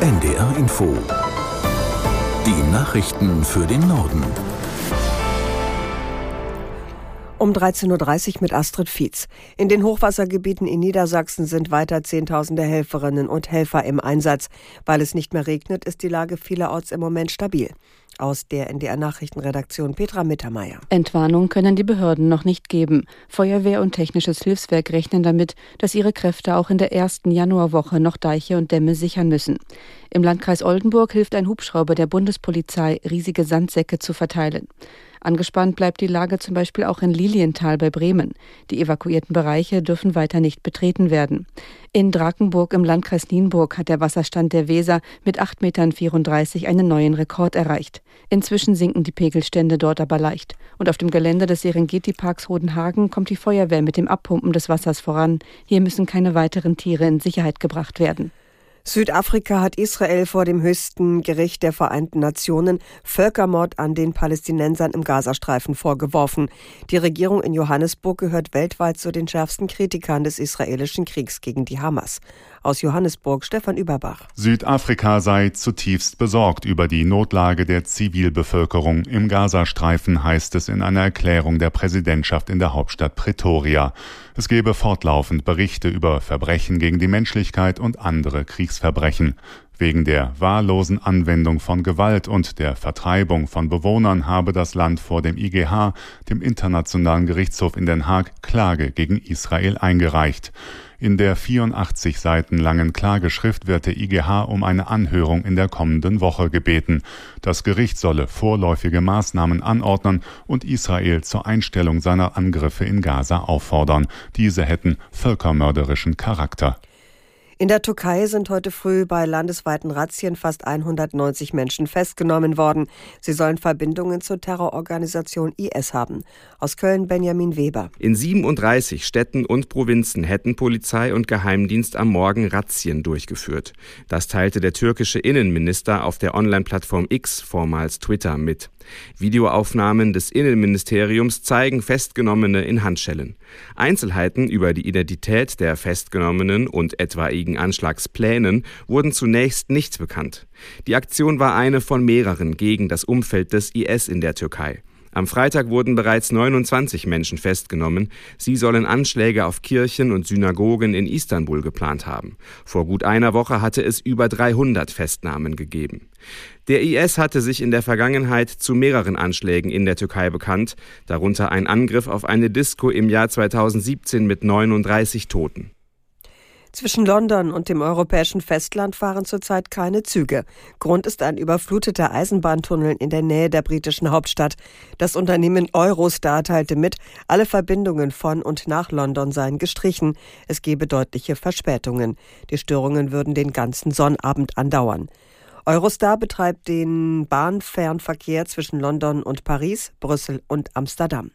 NDR Info. Die Nachrichten für den Norden. Um 13.30 Uhr mit Astrid Fietz. In den Hochwassergebieten in Niedersachsen sind weiter Zehntausende Helferinnen und Helfer im Einsatz. Weil es nicht mehr regnet, ist die Lage vielerorts im Moment stabil. Aus der NDR Nachrichtenredaktion Petra Mittermeier. Entwarnung können die Behörden noch nicht geben. Feuerwehr und technisches Hilfswerk rechnen damit, dass ihre Kräfte auch in der ersten Januarwoche noch Deiche und Dämme sichern müssen. Im Landkreis Oldenburg hilft ein Hubschrauber der Bundespolizei, riesige Sandsäcke zu verteilen. Angespannt bleibt die Lage zum Beispiel auch in Lilienthal bei Bremen. Die evakuierten Bereiche dürfen weiter nicht betreten werden. In Drakenburg im Landkreis Nienburg hat der Wasserstand der Weser mit 8,34 Metern einen neuen Rekord erreicht. Inzwischen sinken die Pegelstände dort aber leicht. Und auf dem Gelände des Serengeti-Parks Rodenhagen kommt die Feuerwehr mit dem Abpumpen des Wassers voran. Hier müssen keine weiteren Tiere in Sicherheit gebracht werden. Südafrika hat Israel vor dem höchsten Gericht der Vereinten Nationen Völkermord an den Palästinensern im Gazastreifen vorgeworfen. Die Regierung in Johannesburg gehört weltweit zu den schärfsten Kritikern des israelischen Kriegs gegen die Hamas. Aus Johannesburg Stefan Überbach. Südafrika sei zutiefst besorgt über die Notlage der Zivilbevölkerung im Gazastreifen, heißt es in einer Erklärung der Präsidentschaft in der Hauptstadt Pretoria. Es gebe fortlaufend Berichte über Verbrechen gegen die Menschlichkeit und andere Kriegsverbrechen. Wegen der wahllosen Anwendung von Gewalt und der Vertreibung von Bewohnern habe das Land vor dem IGH, dem Internationalen Gerichtshof in Den Haag, Klage gegen Israel eingereicht. In der 84 Seiten langen Klageschrift wird der IGH um eine Anhörung in der kommenden Woche gebeten. Das Gericht solle vorläufige Maßnahmen anordnen und Israel zur Einstellung seiner Angriffe in Gaza auffordern. Diese hätten völkermörderischen Charakter. In der Türkei sind heute früh bei landesweiten Razzien fast 190 Menschen festgenommen worden. Sie sollen Verbindungen zur Terrororganisation IS haben. Aus Köln Benjamin Weber. In 37 Städten und Provinzen hätten Polizei und Geheimdienst am Morgen Razzien durchgeführt. Das teilte der türkische Innenminister auf der Online-Plattform X, vormals Twitter, mit. Videoaufnahmen des Innenministeriums zeigen Festgenommene in Handschellen. Einzelheiten über die Identität der Festgenommenen und etwaigen Anschlagsplänen wurden zunächst nicht bekannt. Die Aktion war eine von mehreren gegen das Umfeld des IS in der Türkei. Am Freitag wurden bereits 29 Menschen festgenommen. Sie sollen Anschläge auf Kirchen und Synagogen in Istanbul geplant haben. Vor gut einer Woche hatte es über 300 Festnahmen gegeben. Der IS hatte sich in der Vergangenheit zu mehreren Anschlägen in der Türkei bekannt, darunter ein Angriff auf eine Disco im Jahr 2017 mit 39 Toten. Zwischen London und dem europäischen Festland fahren zurzeit keine Züge. Grund ist ein überfluteter Eisenbahntunnel in der Nähe der britischen Hauptstadt. Das Unternehmen Eurostar teilte mit, alle Verbindungen von und nach London seien gestrichen. Es gebe deutliche Verspätungen. Die Störungen würden den ganzen Sonnabend andauern. Eurostar betreibt den Bahnfernverkehr zwischen London und Paris, Brüssel und Amsterdam.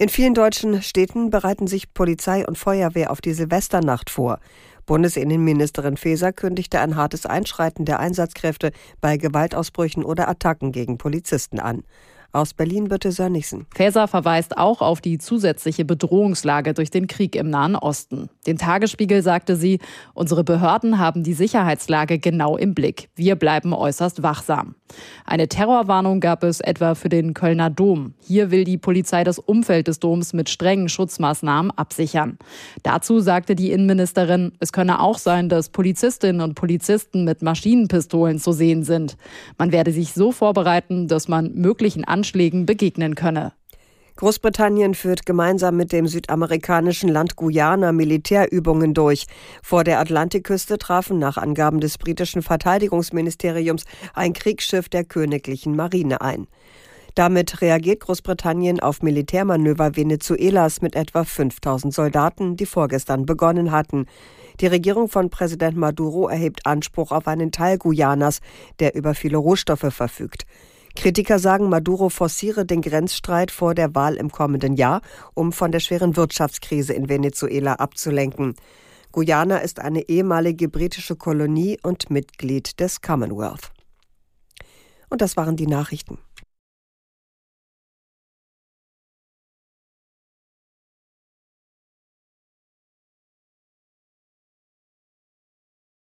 In vielen deutschen Städten bereiten sich Polizei und Feuerwehr auf die Silvesternacht vor. Bundesinnenministerin Faeser kündigte ein hartes Einschreiten der Einsatzkräfte bei Gewaltausbrüchen oder Attacken gegen Polizisten an. Aus Berlin bitte Sönnigsen. Faeser verweist auch auf die zusätzliche Bedrohungslage durch den Krieg im Nahen Osten. Dem Tagesspiegel sagte sie, unsere Behörden haben die Sicherheitslage genau im Blick. Wir bleiben äußerst wachsam. Eine Terrorwarnung gab es etwa für den Kölner Dom. Hier will die Polizei das Umfeld des Doms mit strengen Schutzmaßnahmen absichern. Dazu sagte die Innenministerin, es könne auch sein, dass Polizistinnen und Polizisten mit Maschinenpistolen zu sehen sind. Man werde sich so vorbereiten, dass man möglichen Anschlägen begegnen könne. Großbritannien führt gemeinsam mit dem südamerikanischen Land Guyana Militärübungen durch. Vor der Atlantikküste trafen nach Angaben des britischen Verteidigungsministeriums ein Kriegsschiff der königlichen Marine ein. Damit reagiert Großbritannien auf Militärmanöver Venezuelas mit etwa 5000 Soldaten, die vorgestern begonnen hatten. Die Regierung von Präsident Maduro erhebt Anspruch auf einen Teil Guyanas, der über viele Rohstoffe verfügt. Kritiker sagen, Maduro forciere den Grenzstreit vor der Wahl im kommenden Jahr, um von der schweren Wirtschaftskrise in Venezuela abzulenken. Guyana ist eine ehemalige britische Kolonie und Mitglied des Commonwealth. Und das waren die Nachrichten.